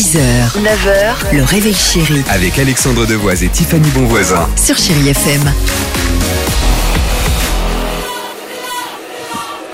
6h, 9h, le réveil chéri Avec Alexandre Devoise et Tiffany Bonvoisin. sur Chérie FM.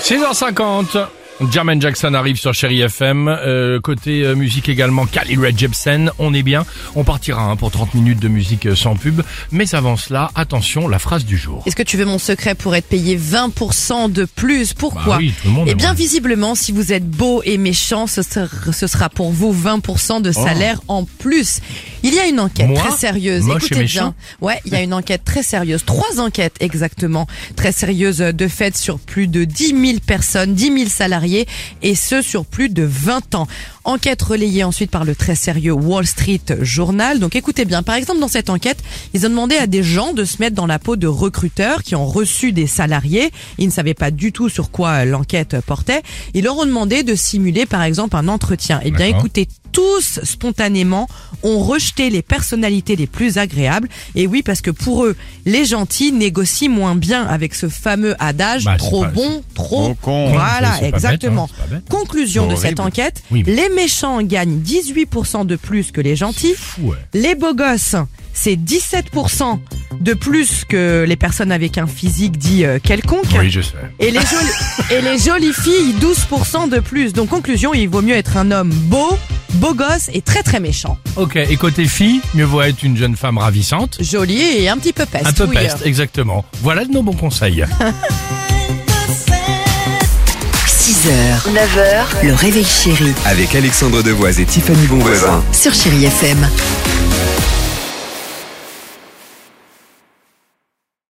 6h50. Jermaine Jackson arrive sur Chéri FM. Euh, côté euh, musique également, Kali Red Jepsen. On est bien. On partira hein, pour 30 minutes de musique euh, sans pub. Mais avant cela, attention, la phrase du jour. Est-ce que tu veux mon secret pour être payé 20% de plus? Pourquoi? Bah oui, tout le monde Eh bien, aimerait. visiblement, si vous êtes beau et méchant, ce sera, ce sera pour vous 20% de salaire en plus. Il y a une enquête. Moi très sérieuse. Écoutez bien. Ouais, il y a une enquête très sérieuse. Trois enquêtes exactement. Très sérieuses de fait sur plus de 10 000 personnes, 10 000 salariés et ce sur plus de 20 ans. Enquête relayée ensuite par le très sérieux Wall Street Journal. Donc écoutez bien, par exemple dans cette enquête, ils ont demandé à des gens de se mettre dans la peau de recruteurs qui ont reçu des salariés. Ils ne savaient pas du tout sur quoi l'enquête portait. Ils leur ont demandé de simuler par exemple un entretien. Eh bien écoutez, tous spontanément ont rejeté les personnalités les plus agréables. Et oui, parce que pour eux, les gentils négocient moins bien avec ce fameux adage Bah, trop pas- bon, trop Trop con. Voilà, bête, exactement. hein. Conclusion de Horrible. cette enquête, Oui, mais- les méchants gagnent 18% de plus que les gentils. Fou, ouais. Les beaux gosses, c'est 17% de plus que les personnes avec un physique dit euh, quelconque. Oui, je sais. Et les, jolies, et les jolies filles, 12% de plus. Donc conclusion, il vaut mieux être un homme beau, beau gosse et très très méchant. Ok, et côté fille, mieux vaut être une jeune femme ravissante. Joli et un petit peu peste. Un peu oui. peste, exactement. Voilà de nos bons conseils. 6h, 9h, le réveil chéri Avec Alexandre Devoise et Tiffany Bonvoisin. sur Chérie FM.